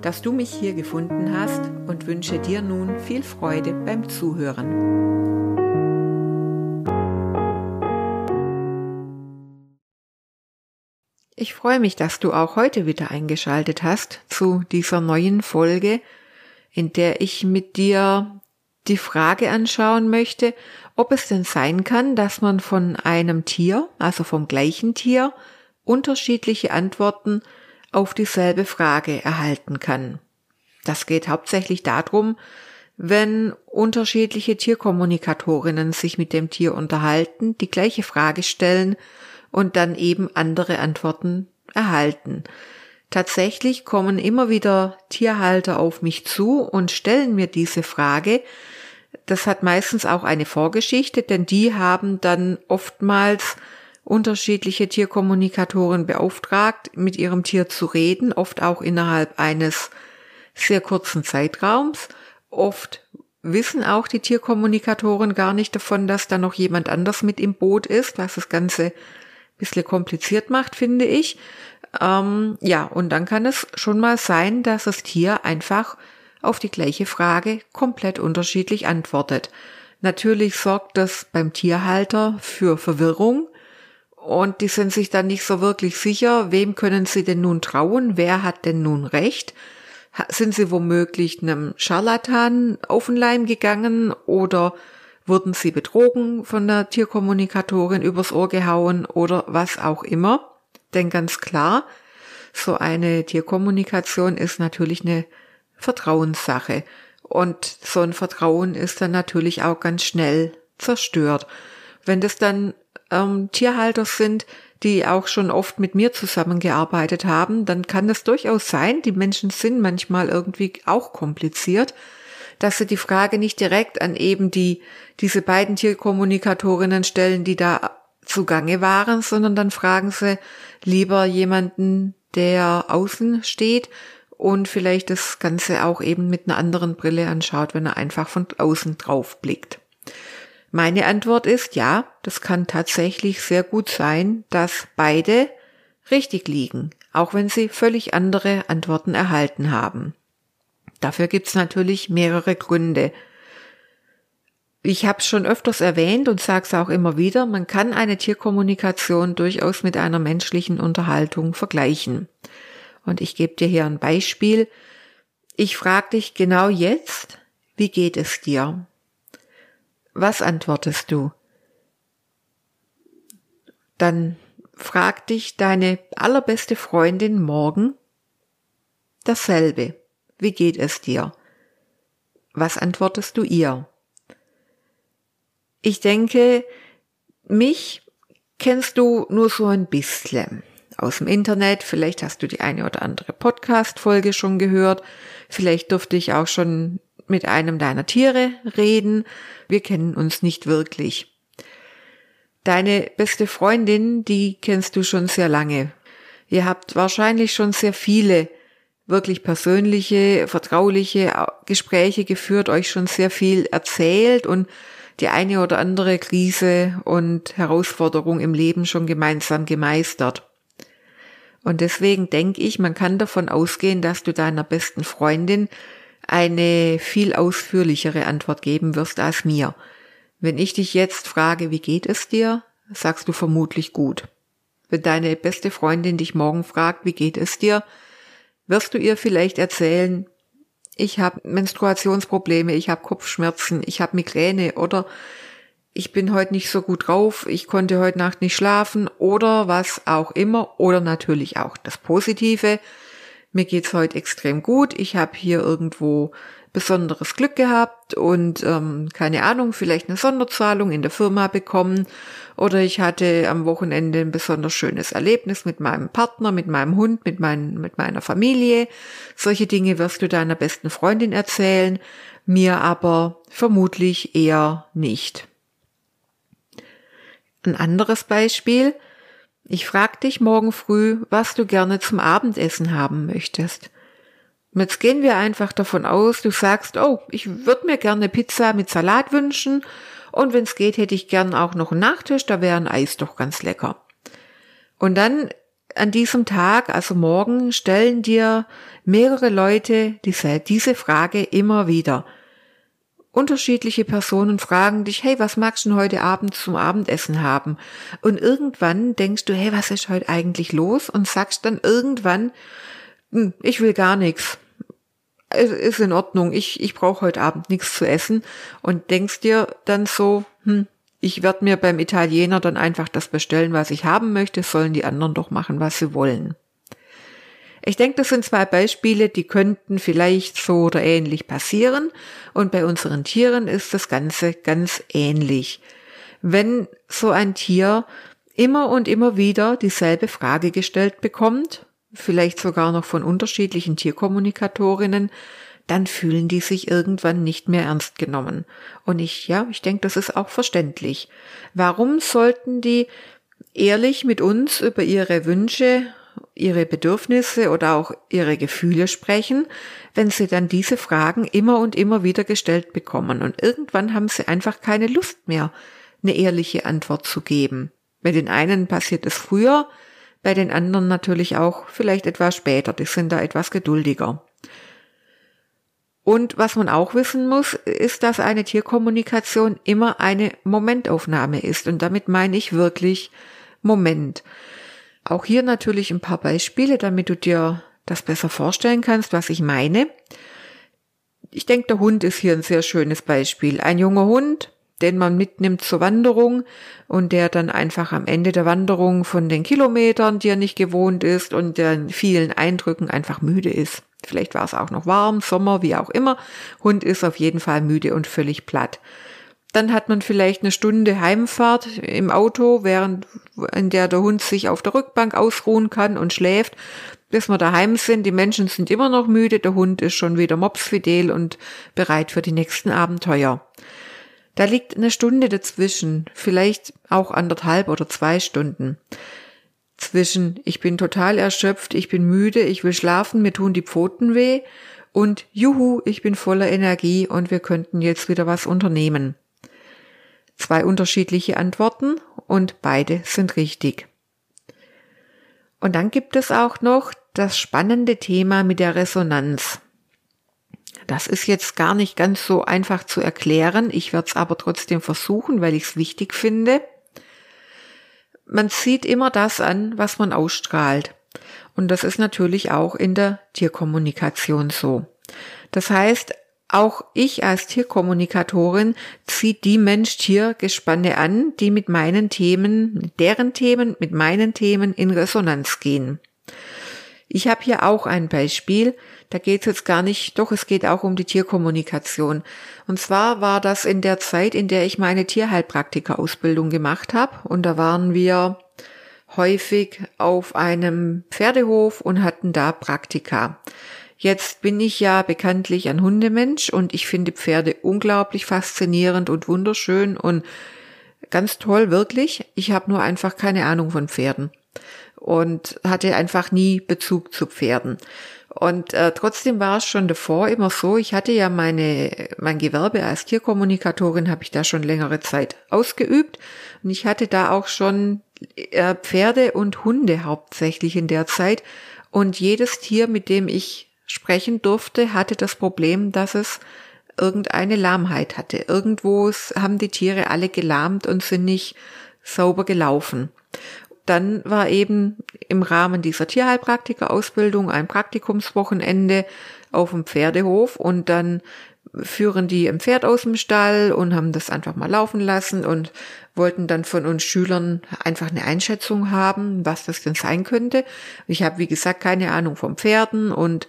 dass du mich hier gefunden hast und wünsche dir nun viel Freude beim Zuhören. Ich freue mich, dass du auch heute wieder eingeschaltet hast zu dieser neuen Folge, in der ich mit dir die Frage anschauen möchte, ob es denn sein kann, dass man von einem Tier, also vom gleichen Tier, unterschiedliche Antworten auf dieselbe Frage erhalten kann. Das geht hauptsächlich darum, wenn unterschiedliche Tierkommunikatorinnen sich mit dem Tier unterhalten, die gleiche Frage stellen und dann eben andere Antworten erhalten. Tatsächlich kommen immer wieder Tierhalter auf mich zu und stellen mir diese Frage. Das hat meistens auch eine Vorgeschichte, denn die haben dann oftmals unterschiedliche Tierkommunikatoren beauftragt, mit ihrem Tier zu reden, oft auch innerhalb eines sehr kurzen Zeitraums. Oft wissen auch die Tierkommunikatoren gar nicht davon, dass da noch jemand anders mit im Boot ist, was das Ganze ein bisschen kompliziert macht, finde ich. Ähm, ja, und dann kann es schon mal sein, dass das Tier einfach auf die gleiche Frage komplett unterschiedlich antwortet. Natürlich sorgt das beim Tierhalter für Verwirrung, und die sind sich dann nicht so wirklich sicher, wem können sie denn nun trauen, wer hat denn nun recht. Sind sie womöglich einem Scharlatan auf den Leim gegangen oder wurden sie betrogen von der Tierkommunikatorin übers Ohr gehauen oder was auch immer. Denn ganz klar, so eine Tierkommunikation ist natürlich eine Vertrauenssache. Und so ein Vertrauen ist dann natürlich auch ganz schnell zerstört. Wenn das dann ähm, Tierhalter sind, die auch schon oft mit mir zusammengearbeitet haben, dann kann es durchaus sein, die Menschen sind manchmal irgendwie auch kompliziert, dass sie die Frage nicht direkt an eben die, diese beiden Tierkommunikatorinnen stellen, die da zugange waren, sondern dann fragen sie lieber jemanden, der außen steht und vielleicht das Ganze auch eben mit einer anderen Brille anschaut, wenn er einfach von außen drauf blickt. Meine Antwort ist ja, das kann tatsächlich sehr gut sein, dass beide richtig liegen, auch wenn sie völlig andere Antworten erhalten haben. Dafür gibt's natürlich mehrere Gründe. Ich habe es schon öfters erwähnt und sage es auch immer wieder, man kann eine Tierkommunikation durchaus mit einer menschlichen Unterhaltung vergleichen. Und ich gebe dir hier ein Beispiel. Ich frage dich genau jetzt, wie geht es dir? Was antwortest du? Dann frag dich deine allerbeste Freundin morgen dasselbe. Wie geht es dir? Was antwortest du ihr? Ich denke, mich kennst du nur so ein bisschen aus dem Internet. Vielleicht hast du die eine oder andere Podcast-Folge schon gehört. Vielleicht durfte ich auch schon mit einem deiner Tiere reden. Wir kennen uns nicht wirklich. Deine beste Freundin, die kennst du schon sehr lange. Ihr habt wahrscheinlich schon sehr viele wirklich persönliche, vertrauliche Gespräche geführt, euch schon sehr viel erzählt und die eine oder andere Krise und Herausforderung im Leben schon gemeinsam gemeistert. Und deswegen denke ich, man kann davon ausgehen, dass du deiner besten Freundin eine viel ausführlichere Antwort geben wirst als mir. Wenn ich dich jetzt frage, wie geht es dir, sagst du vermutlich gut. Wenn deine beste Freundin dich morgen fragt, wie geht es dir, wirst du ihr vielleicht erzählen, ich habe Menstruationsprobleme, ich habe Kopfschmerzen, ich habe Migräne oder ich bin heute nicht so gut drauf, ich konnte heute Nacht nicht schlafen oder was auch immer oder natürlich auch das Positive, mir geht's heute extrem gut, ich habe hier irgendwo besonderes Glück gehabt und ähm, keine Ahnung, vielleicht eine Sonderzahlung in der Firma bekommen oder ich hatte am Wochenende ein besonders schönes Erlebnis mit meinem Partner, mit meinem Hund, mit, mein, mit meiner Familie. Solche Dinge wirst du deiner besten Freundin erzählen, mir aber vermutlich eher nicht. Ein anderes Beispiel. Ich frag dich morgen früh, was du gerne zum Abendessen haben möchtest. Jetzt gehen wir einfach davon aus, du sagst, oh, ich würde mir gerne Pizza mit Salat wünschen und wenn es geht, hätte ich gern auch noch einen Nachtisch, da wäre ein Eis doch ganz lecker. Und dann an diesem Tag, also morgen, stellen dir mehrere Leute diese, diese Frage immer wieder. Unterschiedliche Personen fragen dich, hey, was magst du denn heute Abend zum Abendessen haben? Und irgendwann denkst du, hey, was ist heute eigentlich los? Und sagst dann irgendwann, hm, ich will gar nichts es ist in Ordnung, ich, ich brauche heute Abend nichts zu essen und denkst dir dann so, hm, ich werde mir beim Italiener dann einfach das bestellen, was ich haben möchte, sollen die anderen doch machen, was sie wollen. Ich denke, das sind zwei Beispiele, die könnten vielleicht so oder ähnlich passieren und bei unseren Tieren ist das Ganze ganz ähnlich. Wenn so ein Tier immer und immer wieder dieselbe Frage gestellt bekommt, vielleicht sogar noch von unterschiedlichen Tierkommunikatorinnen, dann fühlen die sich irgendwann nicht mehr ernst genommen. Und ich, ja, ich denke, das ist auch verständlich. Warum sollten die ehrlich mit uns über ihre Wünsche, ihre Bedürfnisse oder auch ihre Gefühle sprechen, wenn sie dann diese Fragen immer und immer wieder gestellt bekommen. Und irgendwann haben sie einfach keine Lust mehr, eine ehrliche Antwort zu geben. Bei den einen passiert es früher, bei den anderen natürlich auch vielleicht etwas später, die sind da etwas geduldiger. Und was man auch wissen muss, ist, dass eine Tierkommunikation immer eine Momentaufnahme ist. Und damit meine ich wirklich Moment. Auch hier natürlich ein paar Beispiele, damit du dir das besser vorstellen kannst, was ich meine. Ich denke, der Hund ist hier ein sehr schönes Beispiel. Ein junger Hund den man mitnimmt zur Wanderung und der dann einfach am Ende der Wanderung von den Kilometern, die er nicht gewohnt ist und den vielen Eindrücken einfach müde ist. Vielleicht war es auch noch warm, Sommer, wie auch immer. Hund ist auf jeden Fall müde und völlig platt. Dann hat man vielleicht eine Stunde Heimfahrt im Auto, während in der der Hund sich auf der Rückbank ausruhen kann und schläft, bis wir daheim sind. Die Menschen sind immer noch müde, der Hund ist schon wieder mopsfidel und bereit für die nächsten Abenteuer. Da liegt eine Stunde dazwischen, vielleicht auch anderthalb oder zwei Stunden. Zwischen ich bin total erschöpft, ich bin müde, ich will schlafen, mir tun die Pfoten weh und juhu, ich bin voller Energie und wir könnten jetzt wieder was unternehmen. Zwei unterschiedliche Antworten und beide sind richtig. Und dann gibt es auch noch das spannende Thema mit der Resonanz. Das ist jetzt gar nicht ganz so einfach zu erklären. Ich werde es aber trotzdem versuchen, weil ich es wichtig finde. Man sieht immer das an, was man ausstrahlt. Und das ist natürlich auch in der Tierkommunikation so. Das heißt, auch ich als Tierkommunikatorin ziehe die Mensch-Tier-Gespanne an, die mit meinen Themen, mit deren Themen, mit meinen Themen in Resonanz gehen. Ich habe hier auch ein Beispiel. Da geht es jetzt gar nicht, doch es geht auch um die Tierkommunikation. Und zwar war das in der Zeit, in der ich meine Tierheilpraktika-Ausbildung gemacht habe. Und da waren wir häufig auf einem Pferdehof und hatten da Praktika. Jetzt bin ich ja bekanntlich ein Hundemensch und ich finde Pferde unglaublich faszinierend und wunderschön und ganz toll, wirklich. Ich habe nur einfach keine Ahnung von Pferden und hatte einfach nie Bezug zu Pferden. Und äh, trotzdem war es schon davor immer so, ich hatte ja meine, mein Gewerbe als Tierkommunikatorin, habe ich da schon längere Zeit ausgeübt. Und ich hatte da auch schon äh, Pferde und Hunde hauptsächlich in der Zeit. Und jedes Tier, mit dem ich sprechen durfte, hatte das Problem, dass es irgendeine Lahmheit hatte. Irgendwo haben die Tiere alle gelahmt und sind nicht sauber gelaufen dann war eben im Rahmen dieser Tierheilpraktika-Ausbildung ein Praktikumswochenende auf dem Pferdehof und dann führen die ein Pferd aus dem Stall und haben das einfach mal laufen lassen und wollten dann von uns Schülern einfach eine Einschätzung haben, was das denn sein könnte. Ich habe, wie gesagt, keine Ahnung vom Pferden und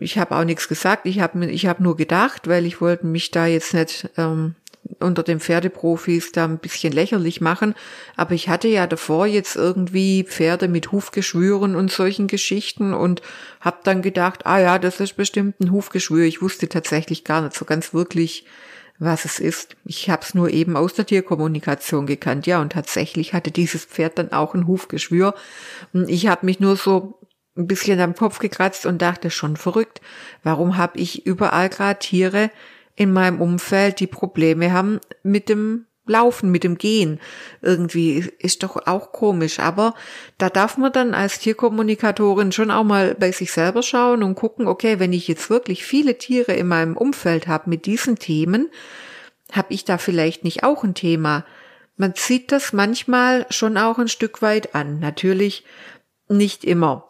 ich habe auch nichts gesagt. Ich habe ich hab nur gedacht, weil ich wollte mich da jetzt nicht ähm, unter den Pferdeprofis da ein bisschen lächerlich machen. Aber ich hatte ja davor jetzt irgendwie Pferde mit Hufgeschwüren und solchen Geschichten und habe dann gedacht, ah ja, das ist bestimmt ein Hufgeschwür. Ich wusste tatsächlich gar nicht so ganz wirklich, was es ist. Ich habe es nur eben aus der Tierkommunikation gekannt. Ja, und tatsächlich hatte dieses Pferd dann auch ein Hufgeschwür. Ich habe mich nur so ein bisschen am Kopf gekratzt und dachte schon verrückt, warum habe ich überall gerade Tiere in meinem Umfeld, die Probleme haben mit dem Laufen, mit dem Gehen. Irgendwie ist doch auch komisch. Aber da darf man dann als Tierkommunikatorin schon auch mal bei sich selber schauen und gucken, okay, wenn ich jetzt wirklich viele Tiere in meinem Umfeld habe mit diesen Themen, habe ich da vielleicht nicht auch ein Thema? Man zieht das manchmal schon auch ein Stück weit an. Natürlich nicht immer.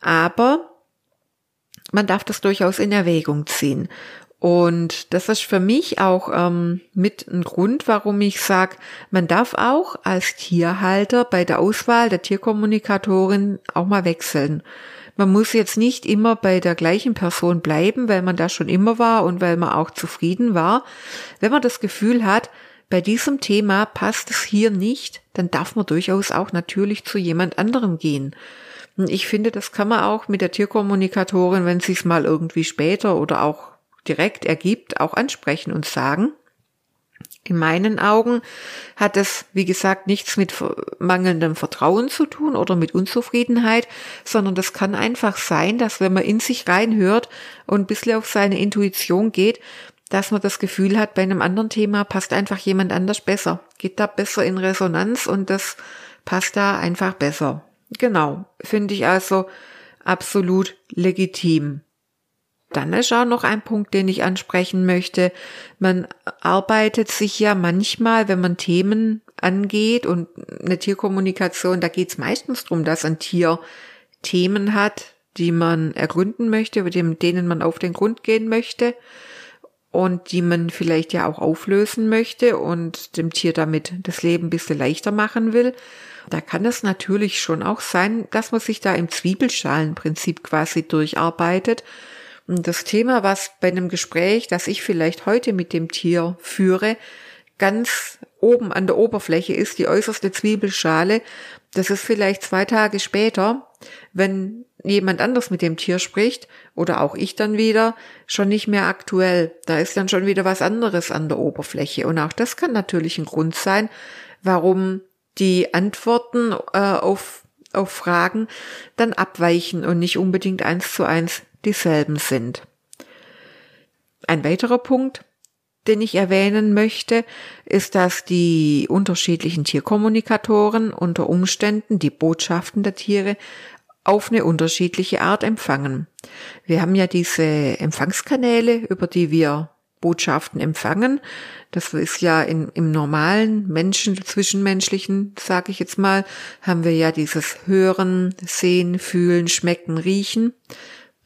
Aber man darf das durchaus in Erwägung ziehen. Und das ist für mich auch ähm, mit ein Grund, warum ich sage, man darf auch als Tierhalter bei der Auswahl der Tierkommunikatorin auch mal wechseln. Man muss jetzt nicht immer bei der gleichen Person bleiben, weil man da schon immer war und weil man auch zufrieden war. Wenn man das Gefühl hat, bei diesem Thema passt es hier nicht, dann darf man durchaus auch natürlich zu jemand anderem gehen. Ich finde, das kann man auch mit der Tierkommunikatorin, wenn sie es mal irgendwie später oder auch direkt ergibt, auch ansprechen und sagen. In meinen Augen hat es, wie gesagt, nichts mit mangelndem Vertrauen zu tun oder mit Unzufriedenheit, sondern das kann einfach sein, dass wenn man in sich reinhört und ein bisschen auf seine Intuition geht, dass man das Gefühl hat, bei einem anderen Thema passt einfach jemand anders besser, geht da besser in Resonanz und das passt da einfach besser. Genau, finde ich also absolut legitim. Dann ist auch noch ein Punkt, den ich ansprechen möchte. Man arbeitet sich ja manchmal, wenn man Themen angeht und eine Tierkommunikation, da geht es meistens darum, dass ein Tier Themen hat, die man ergründen möchte, mit denen man auf den Grund gehen möchte und die man vielleicht ja auch auflösen möchte und dem Tier damit das Leben ein bisschen leichter machen will. Da kann es natürlich schon auch sein, dass man sich da im Zwiebelschalenprinzip quasi durcharbeitet und das Thema, was bei einem Gespräch, das ich vielleicht heute mit dem Tier führe, ganz oben an der Oberfläche ist, die äußerste Zwiebelschale, das ist vielleicht zwei Tage später, wenn jemand anders mit dem Tier spricht oder auch ich dann wieder, schon nicht mehr aktuell. Da ist dann schon wieder was anderes an der Oberfläche. Und auch das kann natürlich ein Grund sein, warum die Antworten äh, auf, auf Fragen dann abweichen und nicht unbedingt eins zu eins dieselben sind. Ein weiterer Punkt, den ich erwähnen möchte, ist, dass die unterschiedlichen Tierkommunikatoren unter Umständen die Botschaften der Tiere auf eine unterschiedliche Art empfangen. Wir haben ja diese Empfangskanäle, über die wir Botschaften empfangen. Das ist ja in, im normalen Menschen, zwischenmenschlichen, sage ich jetzt mal, haben wir ja dieses Hören, Sehen, Fühlen, Schmecken, Riechen.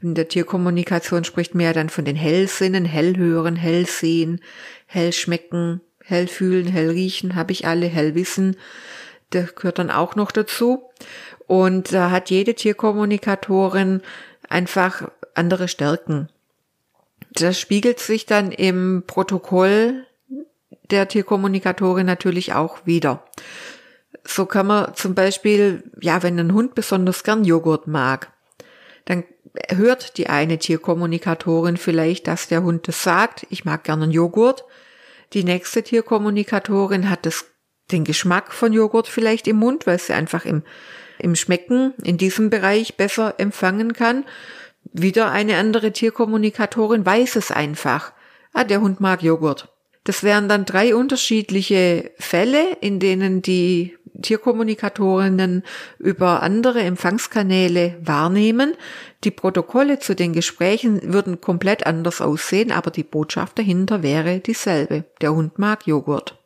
In der Tierkommunikation spricht man ja dann von den Hellsinnen, Hellhören, Hellsehen, Hellschmecken, Hellfühlen, Hellriechen, habe ich alle, Hellwissen. Das gehört dann auch noch dazu. Und da hat jede Tierkommunikatorin einfach andere Stärken. Das spiegelt sich dann im Protokoll der Tierkommunikatorin natürlich auch wieder. So kann man zum Beispiel, ja, wenn ein Hund besonders gern Joghurt mag, dann hört die eine Tierkommunikatorin vielleicht, dass der Hund das sagt, ich mag gerne einen Joghurt. Die nächste Tierkommunikatorin hat das, den Geschmack von Joghurt vielleicht im Mund, weil sie einfach im, im Schmecken in diesem Bereich besser empfangen kann. Wieder eine andere Tierkommunikatorin weiß es einfach. Ah, der Hund mag Joghurt. Das wären dann drei unterschiedliche Fälle, in denen die Tierkommunikatorinnen über andere Empfangskanäle wahrnehmen. Die Protokolle zu den Gesprächen würden komplett anders aussehen, aber die Botschaft dahinter wäre dieselbe. Der Hund mag Joghurt.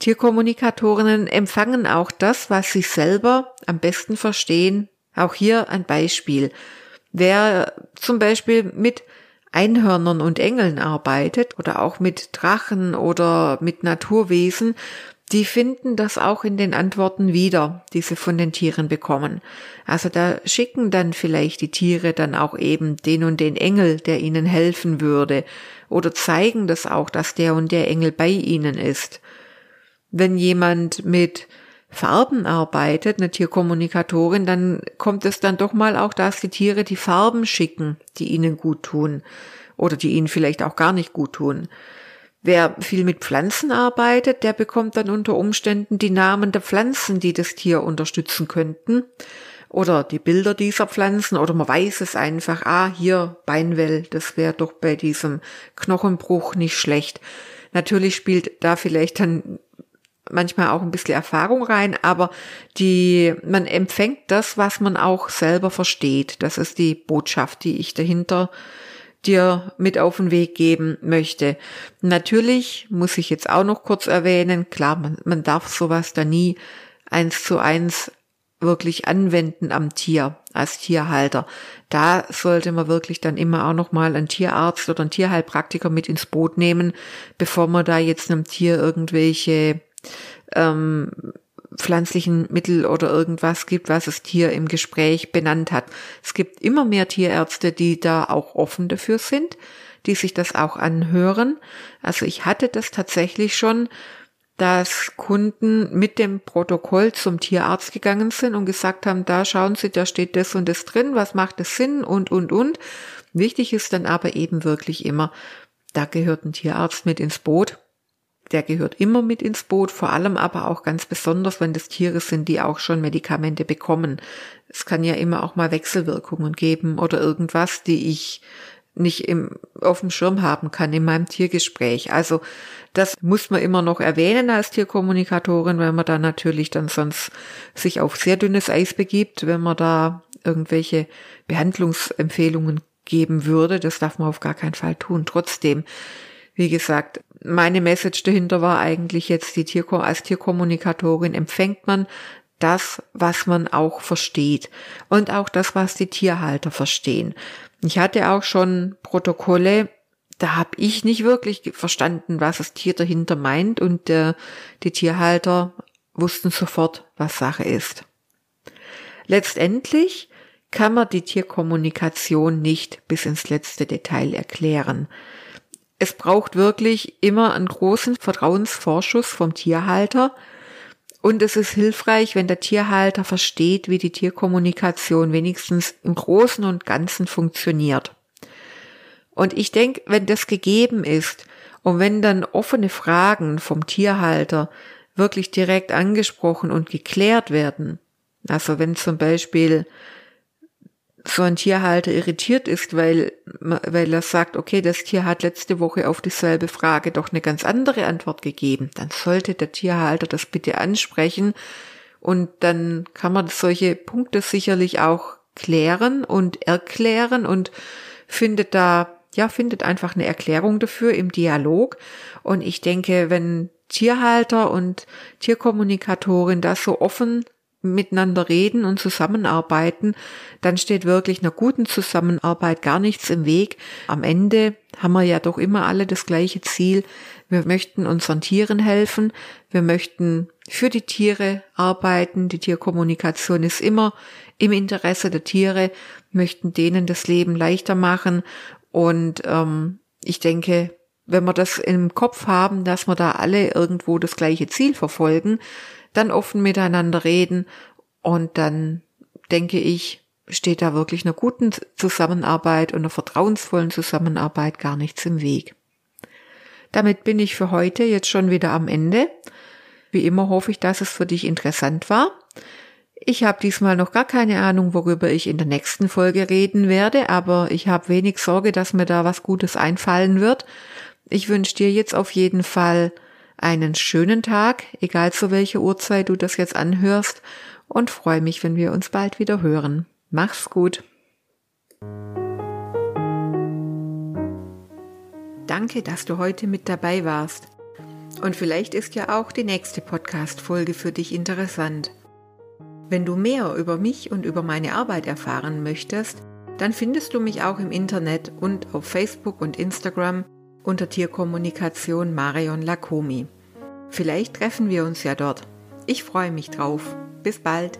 Tierkommunikatorinnen empfangen auch das, was sie selber am besten verstehen. Auch hier ein Beispiel. Wer zum Beispiel mit Einhörnern und Engeln arbeitet oder auch mit Drachen oder mit Naturwesen, die finden das auch in den Antworten wieder, die sie von den Tieren bekommen. Also da schicken dann vielleicht die Tiere dann auch eben den und den Engel, der ihnen helfen würde, oder zeigen das auch, dass der und der Engel bei ihnen ist. Wenn jemand mit Farben arbeitet, eine Tierkommunikatorin, dann kommt es dann doch mal auch, dass die Tiere die Farben schicken, die ihnen gut tun oder die ihnen vielleicht auch gar nicht gut tun. Wer viel mit Pflanzen arbeitet, der bekommt dann unter Umständen die Namen der Pflanzen, die das Tier unterstützen könnten. Oder die Bilder dieser Pflanzen, oder man weiß es einfach, ah, hier Beinwell, das wäre doch bei diesem Knochenbruch nicht schlecht. Natürlich spielt da vielleicht dann manchmal auch ein bisschen Erfahrung rein, aber die, man empfängt das, was man auch selber versteht. Das ist die Botschaft, die ich dahinter dir mit auf den Weg geben möchte. Natürlich muss ich jetzt auch noch kurz erwähnen, klar, man, man darf sowas da nie eins zu eins wirklich anwenden am Tier als Tierhalter. Da sollte man wirklich dann immer auch noch mal einen Tierarzt oder einen Tierheilpraktiker mit ins Boot nehmen, bevor man da jetzt einem Tier irgendwelche ähm, pflanzlichen Mittel oder irgendwas gibt, was das Tier im Gespräch benannt hat. Es gibt immer mehr Tierärzte, die da auch offen dafür sind, die sich das auch anhören. Also ich hatte das tatsächlich schon, dass Kunden mit dem Protokoll zum Tierarzt gegangen sind und gesagt haben, da schauen Sie, da steht das und das drin, was macht das Sinn und, und, und. Wichtig ist dann aber eben wirklich immer, da gehört ein Tierarzt mit ins Boot der gehört immer mit ins Boot, vor allem aber auch ganz besonders, wenn das Tiere sind, die auch schon Medikamente bekommen. Es kann ja immer auch mal Wechselwirkungen geben oder irgendwas, die ich nicht im, auf dem Schirm haben kann in meinem Tiergespräch. Also das muss man immer noch erwähnen als Tierkommunikatorin, weil man da natürlich dann sonst sich auf sehr dünnes Eis begibt, wenn man da irgendwelche Behandlungsempfehlungen geben würde. Das darf man auf gar keinen Fall tun. Trotzdem, wie gesagt, meine Message dahinter war eigentlich jetzt die Tierko als Tierkommunikatorin empfängt man das, was man auch versteht und auch das, was die Tierhalter verstehen. Ich hatte auch schon Protokolle, da habe ich nicht wirklich verstanden, was das Tier dahinter meint und äh, die Tierhalter wussten sofort, was Sache ist. Letztendlich kann man die Tierkommunikation nicht bis ins letzte Detail erklären es braucht wirklich immer einen großen Vertrauensvorschuss vom Tierhalter. Und es ist hilfreich, wenn der Tierhalter versteht, wie die Tierkommunikation wenigstens im Großen und Ganzen funktioniert. Und ich denke, wenn das gegeben ist und wenn dann offene Fragen vom Tierhalter wirklich direkt angesprochen und geklärt werden, also wenn zum Beispiel so ein Tierhalter irritiert ist, weil, weil er sagt, okay, das Tier hat letzte Woche auf dieselbe Frage doch eine ganz andere Antwort gegeben, dann sollte der Tierhalter das bitte ansprechen und dann kann man solche Punkte sicherlich auch klären und erklären und findet da, ja, findet einfach eine Erklärung dafür im Dialog. Und ich denke, wenn Tierhalter und Tierkommunikatorin das so offen miteinander reden und zusammenarbeiten, dann steht wirklich einer guten Zusammenarbeit gar nichts im Weg. Am Ende haben wir ja doch immer alle das gleiche Ziel. Wir möchten unseren Tieren helfen. Wir möchten für die Tiere arbeiten. Die Tierkommunikation ist immer im Interesse der Tiere, möchten denen das Leben leichter machen. Und ähm, ich denke, wenn wir das im Kopf haben, dass wir da alle irgendwo das gleiche Ziel verfolgen, dann offen miteinander reden und dann denke ich, steht da wirklich einer guten Zusammenarbeit und einer vertrauensvollen Zusammenarbeit gar nichts im Weg. Damit bin ich für heute jetzt schon wieder am Ende. Wie immer hoffe ich, dass es für dich interessant war. Ich habe diesmal noch gar keine Ahnung, worüber ich in der nächsten Folge reden werde, aber ich habe wenig Sorge, dass mir da was Gutes einfallen wird. Ich wünsche dir jetzt auf jeden Fall einen schönen Tag, egal zu welcher Uhrzeit du das jetzt anhörst, und freue mich, wenn wir uns bald wieder hören. Mach's gut. Danke, dass du heute mit dabei warst. Und vielleicht ist ja auch die nächste Podcast-Folge für dich interessant. Wenn du mehr über mich und über meine Arbeit erfahren möchtest, dann findest du mich auch im Internet und auf Facebook und Instagram unter Tierkommunikation Marion Lakomi. Vielleicht treffen wir uns ja dort. Ich freue mich drauf. Bis bald.